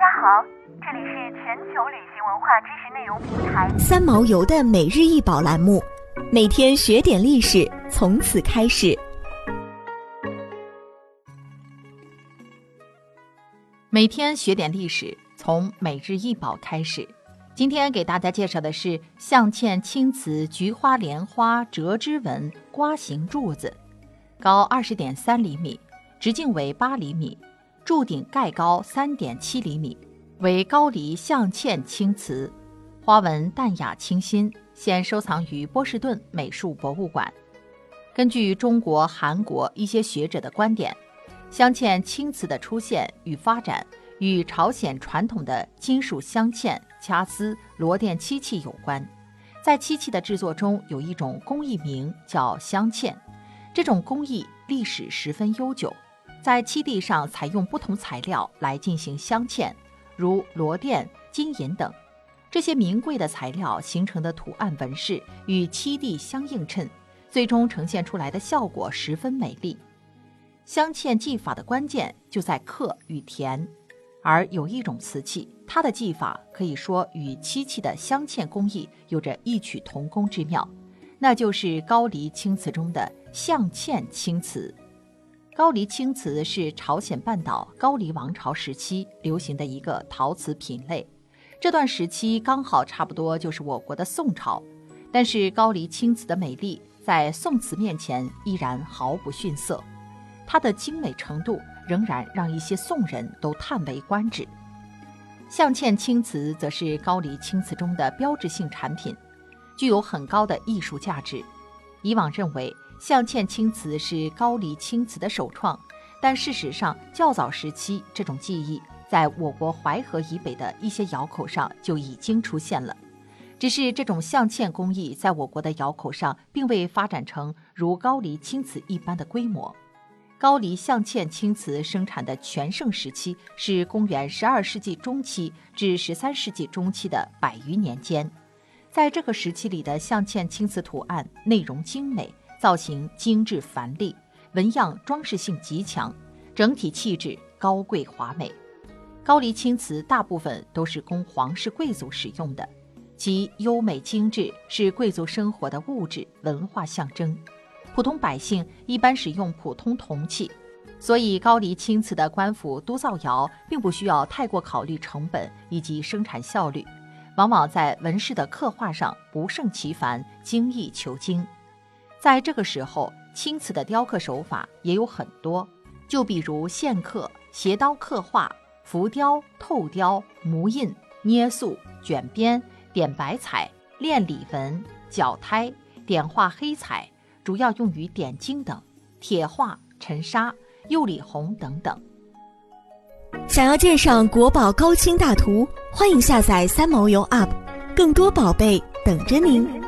家好，这里是全球旅行文化知识内容平台三毛游的每日一宝栏目，每天学点历史，从此开始。每天学点历史，从每日一宝开始。今天给大家介绍的是镶嵌青瓷菊花莲花折枝纹瓜形柱子，高二十点三厘米，直径为八厘米，柱顶盖高三点七厘米，为高黎镶嵌青瓷，花纹淡雅清新，现收藏于波士顿美术博物馆。根据中国、韩国一些学者的观点，镶嵌青瓷的出现与发展。与朝鲜传统的金属镶嵌、掐丝、螺钿漆器有关。在漆器的制作中，有一种工艺名叫镶嵌，这种工艺历史十分悠久。在漆地上采用不同材料来进行镶嵌，如螺钿、金银等。这些名贵的材料形成的图案纹饰与漆地相映衬，最终呈现出来的效果十分美丽。镶嵌技法的关键就在刻与填。而有一种瓷器，它的技法可以说与漆器的镶嵌工艺有着异曲同工之妙，那就是高黎青瓷中的镶嵌青瓷。高丽青瓷是朝鲜半岛高丽王朝时期流行的一个陶瓷品类，这段时期刚好差不多就是我国的宋朝。但是高丽青瓷的美丽在宋瓷面前依然毫不逊色，它的精美程度。仍然让一些宋人都叹为观止。镶嵌青瓷则是高丽青瓷中的标志性产品，具有很高的艺术价值。以往认为象嵌青瓷是高黎青瓷的首创，但事实上较早时期这种技艺在我国淮河以北的一些窑口上就已经出现了，只是这种象嵌工艺在我国的窑口上并未发展成如高黎青瓷一般的规模。高黎象嵌青瓷生产的全盛时期是公元十二世纪中期至十三世纪中期的百余年间，在这个时期里的象嵌青瓷图案内容精美，造型精致繁丽，纹样装饰性极强，整体气质高贵华美。高丽青瓷大部分都是供皇室贵族使用的，其优美精致是贵族生活的物质文化象征。普通百姓一般使用普通铜器，所以高丽青瓷的官府督造窑并不需要太过考虑成本以及生产效率，往往在纹饰的刻画上不胜其烦，精益求精。在这个时候，青瓷的雕刻手法也有很多，就比如线刻、斜刀刻画、浮雕、透雕、模印、捏塑、卷边、点白彩、炼里纹、角胎、点画黑彩。主要用于点睛等，铁画、沉沙、釉里红等等。想要鉴赏国宝高清大图，欢迎下载三毛游 App，更多宝贝等着您。